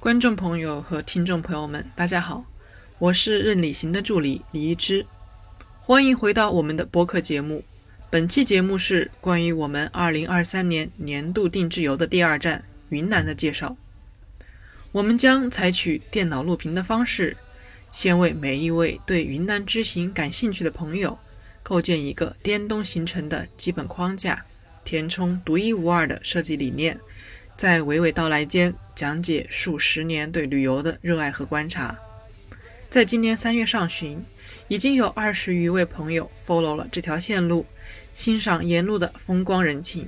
观众朋友和听众朋友们，大家好，我是任理行的助理李一之，欢迎回到我们的播客节目。本期节目是关于我们2023年年度定制游的第二站云南的介绍。我们将采取电脑录屏的方式，先为每一位对云南之行感兴趣的朋友构建一个滇东行程的基本框架，填充独一无二的设计理念。在娓娓道来间，讲解数十年对旅游的热爱和观察。在今年三月上旬，已经有二十余位朋友 follow 了这条线路，欣赏沿路的风光人情。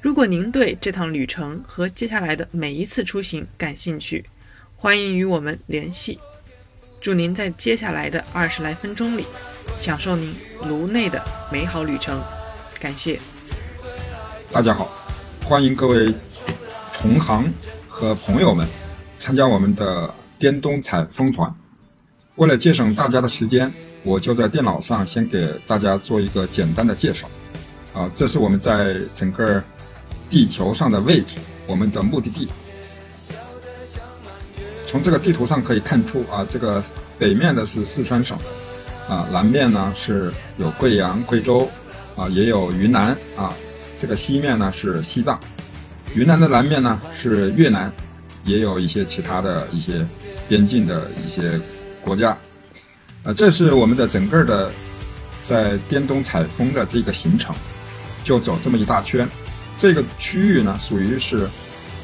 如果您对这趟旅程和接下来的每一次出行感兴趣，欢迎与我们联系。祝您在接下来的二十来分钟里，享受您颅内的美好旅程。感谢。大家好，欢迎各位。同行和朋友们参加我们的滇东采风团。为了节省大家的时间，我就在电脑上先给大家做一个简单的介绍。啊，这是我们在整个地球上的位置，我们的目的地。从这个地图上可以看出，啊，这个北面的是四川省，啊，南面呢是有贵阳、贵州，啊，也有云南，啊，这个西面呢是西藏。云南的南面呢是越南，也有一些其他的一些边境的一些国家，啊，这是我们的整个的在滇东采风的这个行程，就走这么一大圈。这个区域呢属于是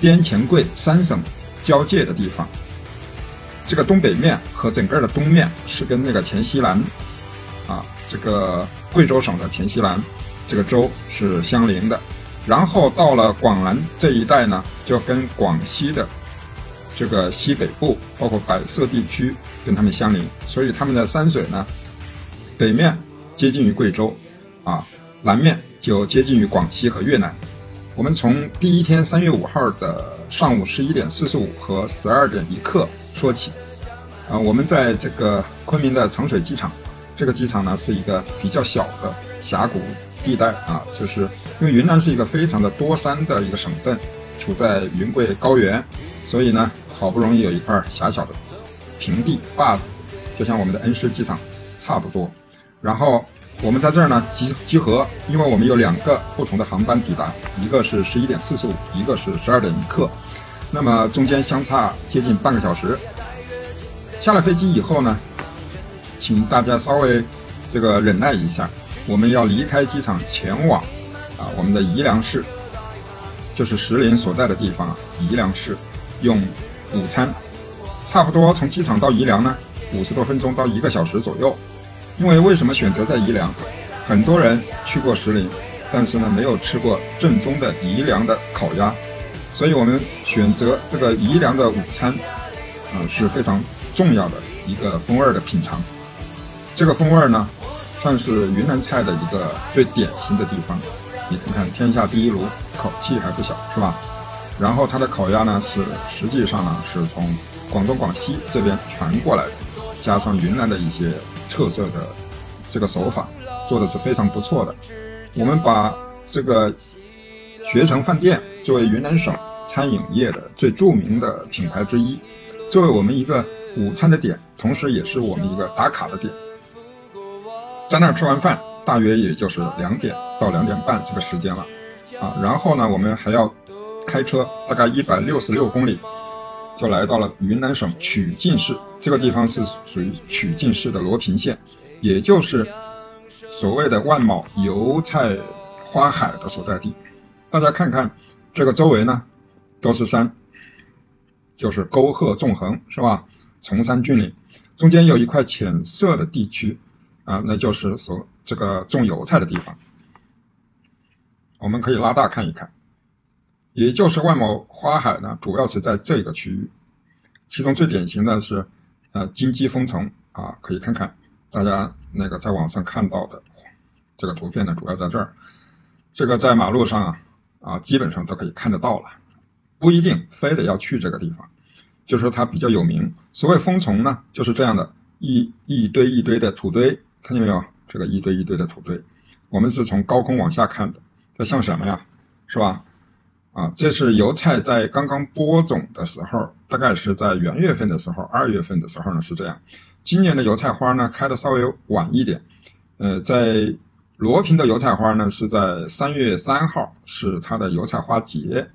滇黔桂三省交界的地方，这个东北面和整个的东面是跟那个黔西南，啊，这个贵州省的黔西南这个州是相邻的。然后到了广南这一带呢，就跟广西的这个西北部，包括百色地区，跟他们相邻，所以他们的山水呢，北面接近于贵州，啊，南面就接近于广西和越南。我们从第一天三月五号的上午十一点四十五和十二点一刻说起，啊，我们在这个昆明的长水机场，这个机场呢是一个比较小的峡谷。地带啊，就是因为云南是一个非常的多山的一个省份，处在云贵高原，所以呢，好不容易有一块狭小的平地坝子，就像我们的恩施机场差不多。然后我们在这儿呢集集合，因为我们有两个不同的航班抵达，一个是十一点四十五，一个是十二点一刻，那么中间相差接近半个小时。下了飞机以后呢，请大家稍微这个忍耐一下。我们要离开机场前往啊，我们的宜良市，就是石林所在的地方啊。宜良市用午餐，差不多从机场到宜良呢，五十多分钟到一个小时左右。因为为什么选择在宜良？很多人去过石林，但是呢没有吃过正宗的宜良的烤鸭，所以我们选择这个宜良的午餐啊是非常重要的一个风味的品尝。这个风味呢。算是云南菜的一个最典型的地方，你看看天下第一炉，口气还不小，是吧？然后它的烤鸭呢，是实际上呢是从广东、广西这边传过来的，加上云南的一些特色的这个手法，做的是非常不错的。我们把这个学成饭店作为云南省餐饮业的最著名的品牌之一，作为我们一个午餐的点，同时也是我们一个打卡的点。在那儿吃完饭，大约也就是两点到两点半这个时间了，啊，然后呢，我们还要开车大概一百六十六公里，就来到了云南省曲靖市。这个地方是属于曲靖市的罗平县，也就是所谓的万亩油菜花海的所在地。大家看看这个周围呢，都是山，就是沟壑纵横，是吧？崇山峻岭，中间有一块浅色的地区。啊，那就是所这个种油菜的地方，我们可以拉大看一看，也就是万亩花海呢，主要是在这个区域，其中最典型的是，呃，金鸡封城啊，可以看看大家那个在网上看到的这个图片呢，主要在这儿，这个在马路上啊，啊，基本上都可以看得到了，不一定非得要去这个地方，就说它比较有名。所谓封丛呢，就是这样的一一堆一堆的土堆。看见没有？这个一堆一堆的土堆，我们是从高空往下看的，这像什么呀？是吧？啊，这是油菜在刚刚播种的时候，大概是在元月份的时候，二月份的时候呢是这样。今年的油菜花呢开的稍微晚一点，呃，在罗平的油菜花呢是在三月三号是它的油菜花节，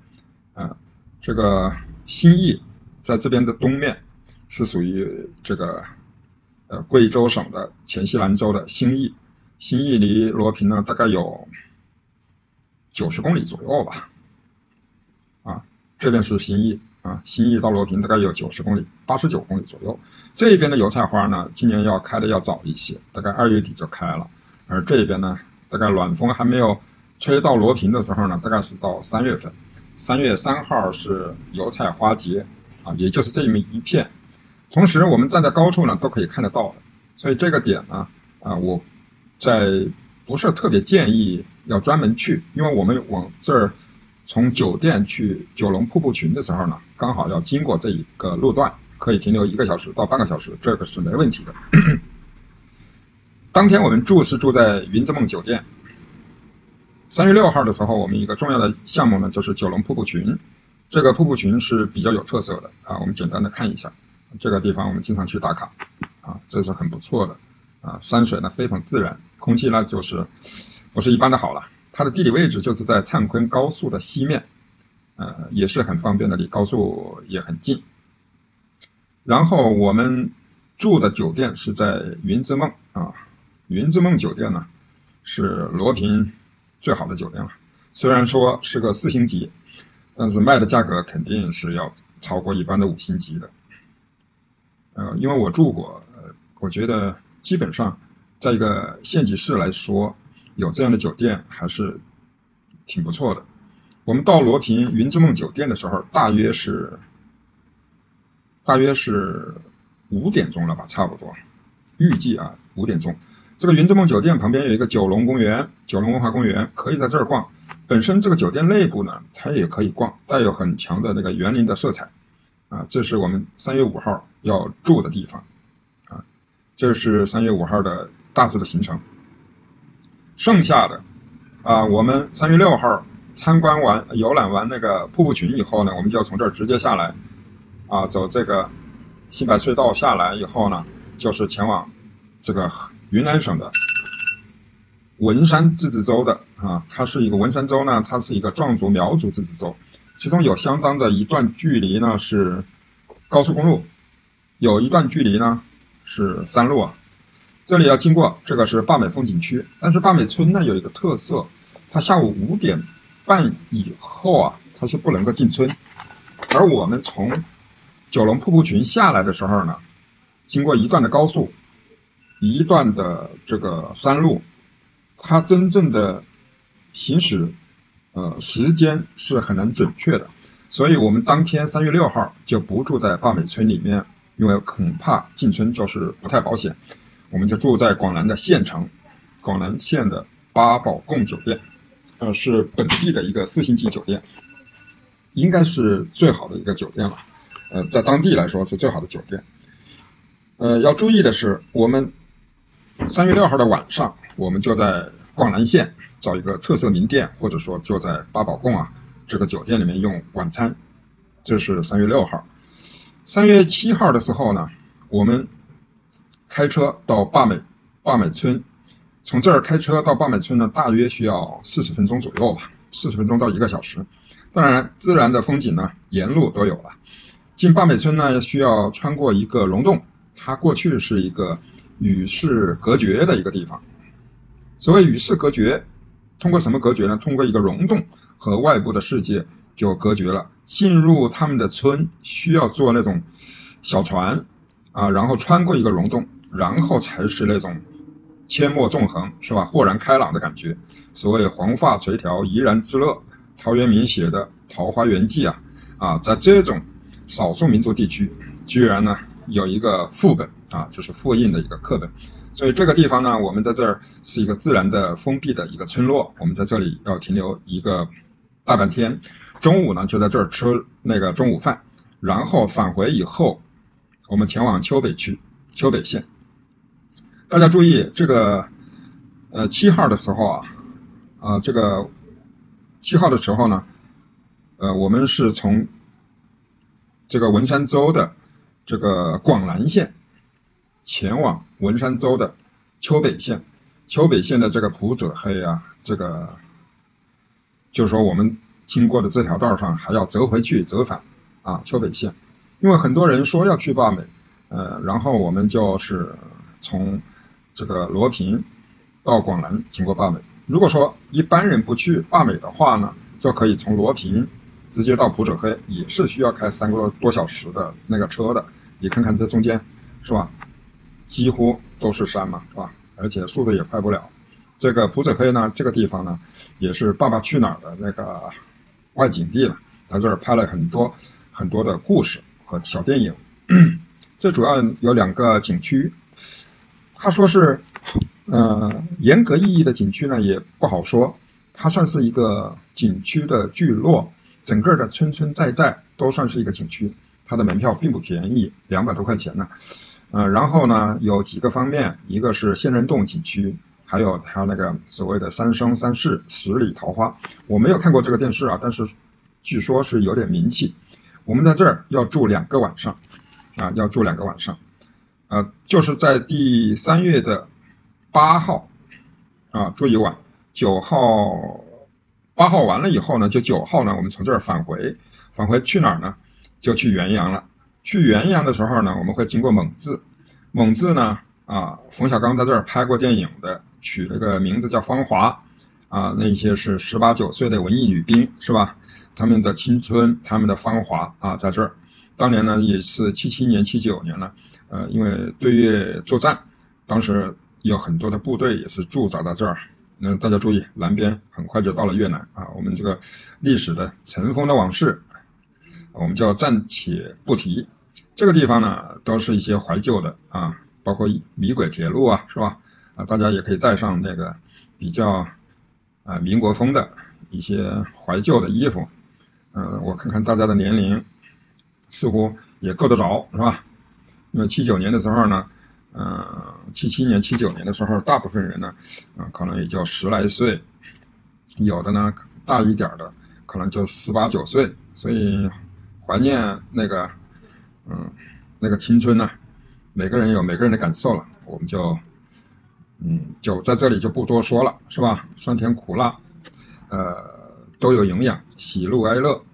啊，这个新义在这边的东面是属于这个呃贵州省的黔西南州的兴义，兴义离罗平呢大概有九十公里左右吧。啊这边是兴义啊，兴义到罗平大概有九十公里，八十九公里左右。这边的油菜花呢，今年要开的要早一些，大概二月底就开了。而这边呢，大概暖风还没有吹到罗平的时候呢，大概是到三月份。三月三号是油菜花节啊，也就是这么一片。同时我们站在高处呢，都可以看得到的。所以这个点呢，啊，我在不是特别建议要专门去，因为我们往这儿。从酒店去九龙瀑布群的时候呢，刚好要经过这一个路段，可以停留一个小时到半个小时，这个是没问题的。当天我们住是住在云之梦酒店。三月六号的时候，我们一个重要的项目呢，就是九龙瀑布群。这个瀑布群是比较有特色的啊，我们简单的看一下。这个地方我们经常去打卡啊，这是很不错的啊，山水呢非常自然，空气呢就是不是一般的好了。它的地理位置就是在灿坤高速的西面，呃，也是很方便的，离高速也很近。然后我们住的酒店是在云之梦啊，云之梦酒店呢是罗平最好的酒店了。虽然说是个四星级，但是卖的价格肯定是要超过一般的五星级的。呃，因为我住过，呃，我觉得基本上在一个县级市来说。有这样的酒店还是挺不错的。我们到罗平云之梦酒店的时候，大约是大约是五点钟了吧，差不多。预计啊，五点钟。这个云之梦酒店旁边有一个九龙公园，九龙文化公园，可以在这儿逛。本身这个酒店内部呢，它也可以逛，带有很强的那个园林的色彩。啊，这是我们三月五号要住的地方。啊，这是三月五号的大致的行程。剩下的啊，我们三月六号参观完游览完那个瀑布群以后呢，我们就要从这儿直接下来啊，走这个新白隧道下来以后呢，就是前往这个云南省的文山自治州的啊，它是一个文山州呢，它是一个壮族苗族自治州，其中有相当的一段距离呢是高速公路，有一段距离呢是山路啊。这里要经过，这个是坝美风景区，但是坝美村呢有一个特色，它下午五点半以后啊，它是不能够进村。而我们从九龙瀑布群下来的时候呢，经过一段的高速，一段的这个山路，它真正的行驶呃时间是很难准确的，所以我们当天三月六号就不住在坝美村里面，因为恐怕进村就是不太保险。我们就住在广南的县城，广南县的八宝贡酒店，呃，是本地的一个四星级酒店，应该是最好的一个酒店了，呃，在当地来说是最好的酒店。呃，要注意的是，我们三月六号的晚上，我们就在广南县找一个特色名店，或者说就在八宝贡啊这个酒店里面用晚餐。这是三月六号。三月七号的时候呢，我们。开车到坝美坝美村，从这儿开车到坝美村呢，大约需要四十分钟左右吧，四十分钟到一个小时。当然，自然的风景呢，沿路都有了。进坝美村呢，需要穿过一个溶洞，它过去是一个与世隔绝的一个地方。所谓与世隔绝，通过什么隔绝呢？通过一个溶洞和外部的世界就隔绝了。进入他们的村需要坐那种小船啊，然后穿过一个溶洞。然后才是那种阡陌纵横，是吧？豁然开朗的感觉。所谓黄发垂髫，怡然自乐。陶渊明写的《桃花源记》啊，啊，在这种少数民族地区，居然呢有一个副本啊，就是复印的一个课本。所以这个地方呢，我们在这儿是一个自然的封闭的一个村落，我们在这里要停留一个大半天。中午呢就在这儿吃那个中午饭，然后返回以后，我们前往丘北区丘北县。大家注意，这个呃七号的时候啊，啊这个七号的时候呢，呃，我们是从这个文山州的这个广南县前往文山州的丘北县，丘北县的这个普者黑啊，这个就是说我们经过的这条道上还要折回去折返啊，丘北县，因为很多人说要去坝美，呃，然后我们就是从这个罗平到广南经过坝美。如果说一般人不去坝美的话呢，就可以从罗平。直接到普者黑也是需要开三个多小时的那个车的，你看看这中间是吧？几乎都是山嘛，是吧？而且速度也快不了。这个普者黑呢，这个地方呢，也是《爸爸去哪儿》的那个外景地了，在这儿拍了很多很多的故事和小电影。最主要有两个景区，他说是，呃，严格意义的景区呢也不好说，它算是一个景区的聚落。整个的村村寨寨都算是一个景区，它的门票并不便宜，两百多块钱呢。呃，然后呢，有几个方面，一个是仙人洞景区，还有它那个所谓的三生三世十里桃花。我没有看过这个电视啊，但是据说是有点名气。我们在这儿要住两个晚上，啊，要住两个晚上，呃，就是在第三月的八号，啊，住一晚，九号。八号完了以后呢，就九号呢，我们从这儿返回，返回去哪儿呢？就去元阳了。去元阳的时候呢，我们会经过蒙自，蒙自呢，啊，冯小刚在这儿拍过电影的，取了个名字叫芳华，啊，那些是十八九岁的文艺女兵，是吧？他们的青春，他们的芳华啊，在这儿。当年呢，也是七七年、七九年呢，呃，因为对越作战，当时有很多的部队也是驻扎在这儿。那大家注意，南边很快就到了越南啊！我们这个历史的尘封的往事，我们就暂且不提。这个地方呢，都是一些怀旧的啊，包括米轨铁路啊，是吧？啊，大家也可以带上那个比较啊民国风的一些怀旧的衣服。嗯，我看看大家的年龄，似乎也够得着，是吧？那七九年的时候呢。嗯，七七年、七九年的时候，大部分人呢，啊，可能也就十来岁，有的呢大一点的，可能就十八九岁，所以怀念那个，嗯，那个青春呢，每个人有每个人的感受了，我们就，嗯，就在这里就不多说了，是吧？酸甜苦辣，呃，都有营养，喜怒哀乐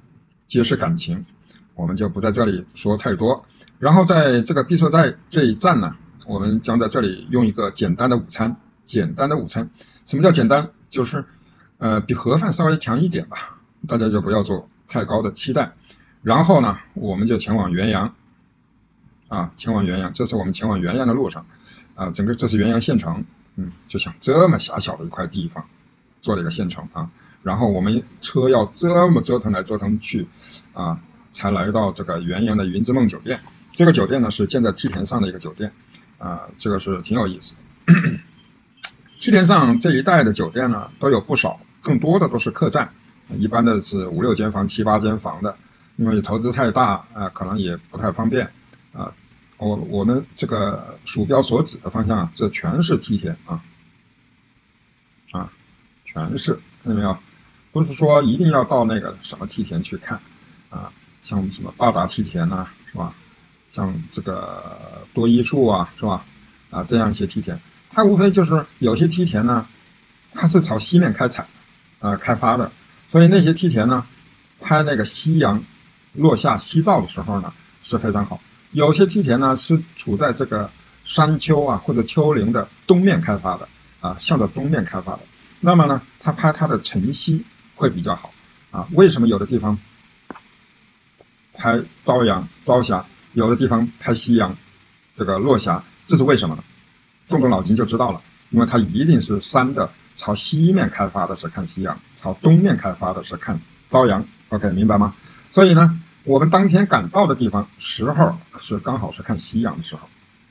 皆是感情，我们就不在这里说太多。然后在这个毕设寨这一站呢。我们将在这里用一个简单的午餐，简单的午餐，什么叫简单？就是呃比盒饭稍微强一点吧，大家就不要做太高的期待。然后呢，我们就前往元阳，啊，前往元阳，这是我们前往元阳的路上，啊，整个这是元阳县城，嗯，就像这么狭小的一块地方做了一个县城啊，然后我们车要这么折腾来折腾去，啊，才来到这个元阳的云之梦酒店。这个酒店呢是建在梯田上的一个酒店。啊，这个是挺有意思的。梯田上这一带的酒店呢，都有不少，更多的都是客栈，一般的是五六间房、七八间房的。因为投资太大啊，可能也不太方便啊。我我们这个鼠标所指的方向，这全是梯田啊，啊，全是看见没有？不是说一定要到那个什么梯田去看啊，像什么八达梯田呐，是吧？像这个多一处啊，是吧？啊，这样一些梯田，它无非就是有些梯田呢，它是朝西面开采，啊，开发的，所以那些梯田呢，拍那个夕阳落下西照的时候呢，是非常好。有些梯田呢是处在这个山丘啊或者丘陵的东面开发的，啊，向着东面开发的，那么呢，它拍它的晨曦会比较好，啊，为什么有的地方拍朝阳朝霞？有的地方拍夕阳，这个落霞，这是为什么呢？动动脑筋就知道了，因为它一定是山的朝西面开发的是看夕阳，朝东面开发的是看朝阳。OK，明白吗？所以呢，我们当天赶到的地方时候是刚好是看夕阳的时候，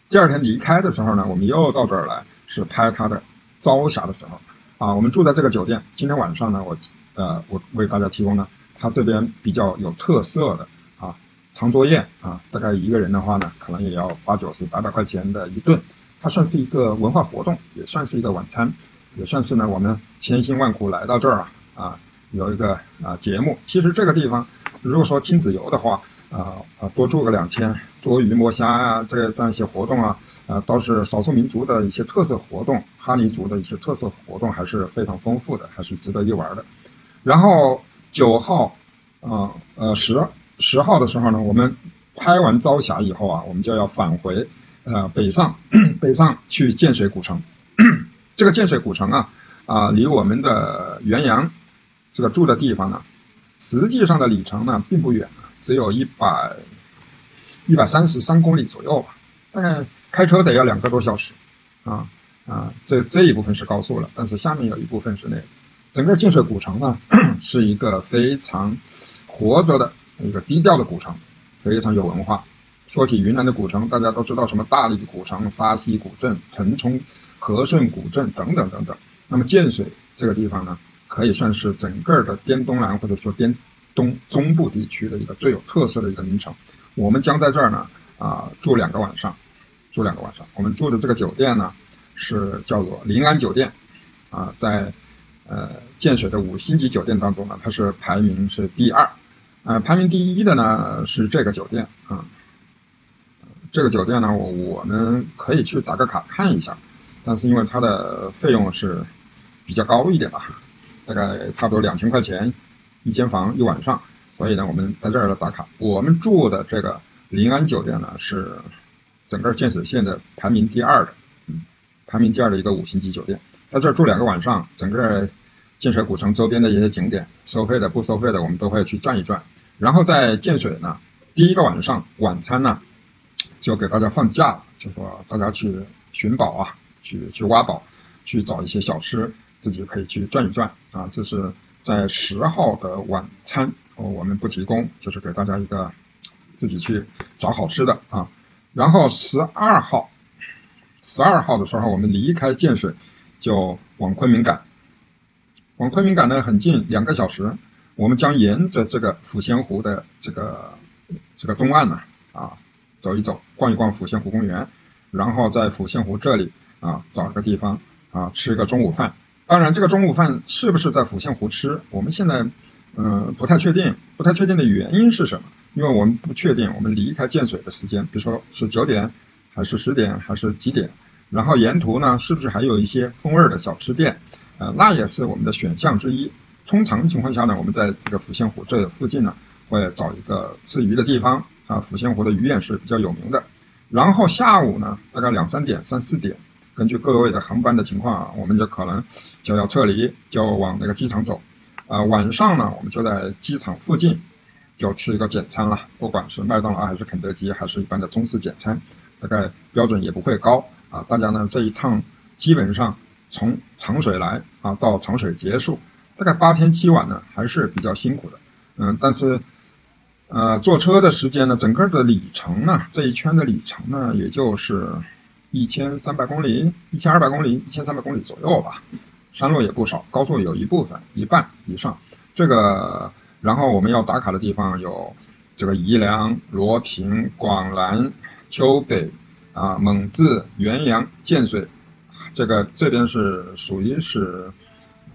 第二天离开的时候呢，我们又到这儿来是拍它的朝霞的时候。啊，我们住在这个酒店，今天晚上呢，我呃，我为大家提供呢，它这边比较有特色的啊。长桌宴啊，大概一个人的话呢，可能也要八九十、八百块钱的一顿，它算是一个文化活动，也算是一个晚餐，也算是呢我们千辛万苦来到这儿啊啊，有一个啊节目。其实这个地方，如果说亲子游的话，啊啊多住个两天，捉鱼摸虾啊，这这样一些活动啊，啊都是少数民族的一些特色活动，哈尼族的一些特色活动还是非常丰富的，还是值得一玩的。然后九号啊呃十十号的时候呢，我们拍完朝霞以后啊，我们就要返回呃北上 北上去建水古城。这个建水古城啊啊离我们的元阳这个住的地方呢，实际上的里程呢并不远。只有一百一百三十三公里左右吧，大概开车得要两个多小时，啊啊，这这一部分是高速了，但是下面有一部分是那个。整个建水古城呢，是一个非常活着的一个低调的古城，非常有文化。说起云南的古城，大家都知道什么大理古城、沙溪古镇、腾冲和顺古镇等等等等。那么建水这个地方呢，可以算是整个的滇东南或者说滇。东中部地区的一个最有特色的一个名城，我们将在这儿呢啊住两个晚上，住两个晚上。我们住的这个酒店呢是叫做临安酒店，啊，在呃建水的五星级酒店当中呢，它是排名是第二，呃排名第一的呢是这个酒店啊，这个酒店呢我我们可以去打个卡看一下，但是因为它的费用是比较高一点吧，大概差不多两千块钱。一间房一晚上，所以呢，我们在这儿打卡。我们住的这个临安酒店呢，是整个建水县的排名第二的，嗯，排名第二的一个五星级酒店。在这儿住两个晚上，整个建水古城周边的一些景点，收费的、不收费的，我们都会去转一转。然后在建水呢，第一个晚上晚餐呢，就给大家放假，就说大家去寻宝啊，去去挖宝，去找一些小吃，自己可以去转一转啊，这是。在十号的晚餐，我们不提供，就是给大家一个自己去找好吃的啊。然后十二号，十二号的时候，我们离开建水，就往昆明赶。往昆明赶呢很近，两个小时。我们将沿着这个抚仙湖的这个这个东岸呢啊走一走，逛一逛抚仙湖公园，然后在抚仙湖这里啊找个地方啊吃个中午饭。当然，这个中午饭是不是在抚仙湖吃？我们现在，嗯，不太确定。不太确定的原因是什么？因为我们不确定我们离开建水的时间，比如说是九点，还是十点，还是几点？然后沿途呢，是不是还有一些风味的小吃店？呃，那也是我们的选项之一。通常情况下呢，我们在这个抚仙湖这附近呢，会找一个吃鱼的地方。啊，抚仙湖的鱼眼是比较有名的。然后下午呢，大概两三点、三四点。根据各位的航班的情况啊，我们就可能就要撤离，就往那个机场走。啊，晚上呢，我们就在机场附近就吃一个简餐了，不管是麦当劳还是肯德基，还是一般的中式简餐，大概标准也不会高啊。大家呢这一趟基本上从长水来啊到长水结束，大概八天七晚呢还是比较辛苦的。嗯，但是呃坐车的时间呢，整个的里程呢这一圈的里程呢也就是。一千三百公里，一千二百公里，一千三百公里左右吧。山路也不少，高速有一部分，一半以上。这个，然后我们要打卡的地方有这个宜良、罗平、广兰、丘北啊、蒙自、元阳、建水。这个这边是属于是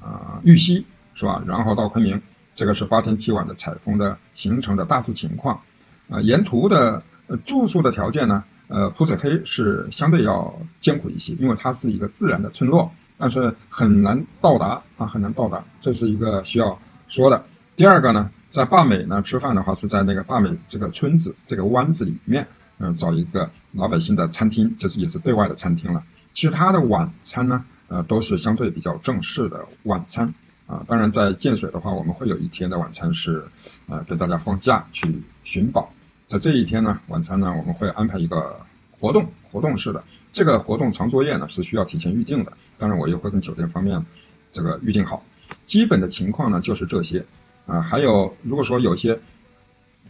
啊玉溪是吧？然后到昆明，这个是八天七晚的采风的行程的大致情况。啊，沿途的住宿的条件呢？呃，普者黑是相对要艰苦一些，因为它是一个自然的村落，但是很难到达啊，很难到达，这是一个需要说的。第二个呢，在坝美呢吃饭的话，是在那个坝美这个村子这个湾子里面，嗯，找一个老百姓的餐厅，就是也是对外的餐厅了。其实它的晚餐呢，呃，都是相对比较正式的晚餐啊。当然，在建水的话，我们会有一天的晚餐是，呃，给大家放假去寻宝。在这一天呢，晚餐呢，我们会安排一个活动，活动式的这个活动长作业呢是需要提前预定的，当然我也会跟酒店方面这个预定好。基本的情况呢就是这些啊，还有如果说有些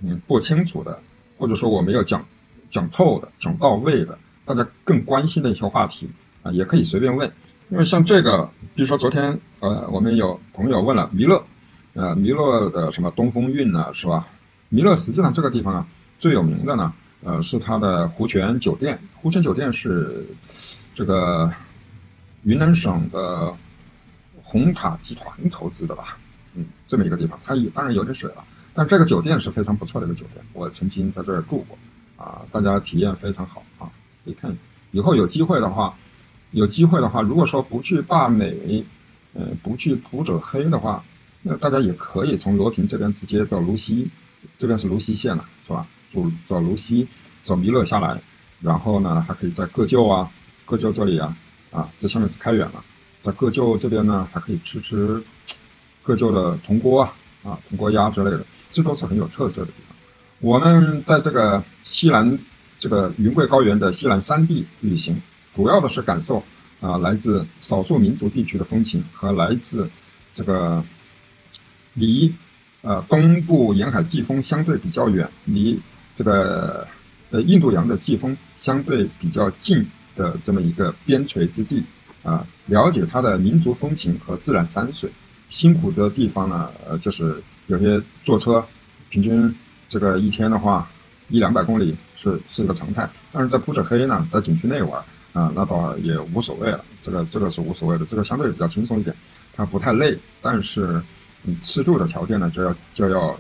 嗯不清楚的，或者说我没有讲讲透的、讲到位的，大家更关心的一些话题啊，也可以随便问。因为像这个，比如说昨天呃，我们有朋友问了弥勒，呃，弥勒的什么东风运呢，是吧？弥勒实际上这个地方啊。最有名的呢，呃，是它的湖泉酒店。湖泉酒店是这个云南省的红塔集团投资的吧？嗯，这么一个地方，它有当然有点水了，但这个酒店是非常不错的一个酒店，我曾经在这儿住过，啊，大家体验非常好啊，可以看，以后有机会的话，有机会的话，如果说不去大美，呃，不去普者黑的话，那大家也可以从罗平这边直接走泸溪，这边是泸溪县了，是吧？走走泸溪，走弥勒下来，然后呢，还可以在个旧啊，个旧这里啊，啊，这下面是开远了。在个旧这边呢，还可以吃吃个旧的铜锅啊，啊铜锅鸭之类的，这都是很有特色的地方。我们在这个西南这个云贵高原的西南山地旅行，主要的是感受啊来自少数民族地区的风情和来自这个离呃东部沿海季风相对比较远，离这个呃印度洋的季风相对比较近的这么一个边陲之地。啊，了解它的民族风情和自然山水，辛苦的地方呢，呃，就是有些坐车，平均这个一天的话，一两百公里是是一个常态。但是在普者黑呢，在景区内玩啊，那倒也无所谓了，这个这个是无所谓的，这个相对比较轻松一点，它不太累。但是你吃住的条件呢，就要就要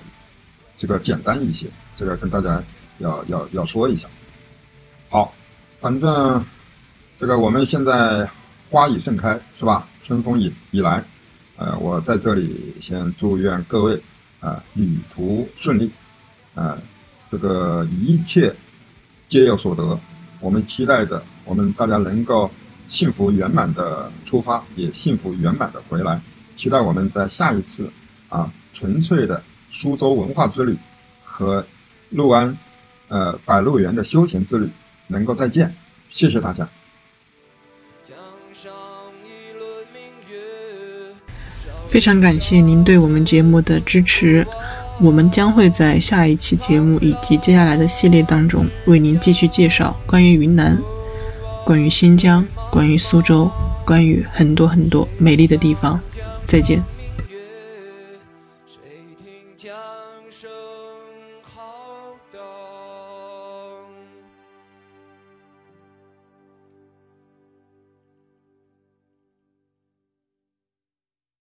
这个简单一些，这个跟大家要要要说一下。好，反正这个我们现在。花已盛开，是吧？春风已已来，呃，我在这里先祝愿各位啊旅途顺利，啊，这个一切皆有所得。我们期待着我们大家能够幸福圆满的出发，也幸福圆满的回来。期待我们在下一次啊纯粹的苏州文化之旅和六安呃百鹿园的休闲之旅能够再见。谢谢大家。非常感谢您对我们节目的支持，我们将会在下一期节目以及接下来的系列当中为您继续介绍关于云南、关于新疆、关于苏州、关于很多很多美丽的地方。再见。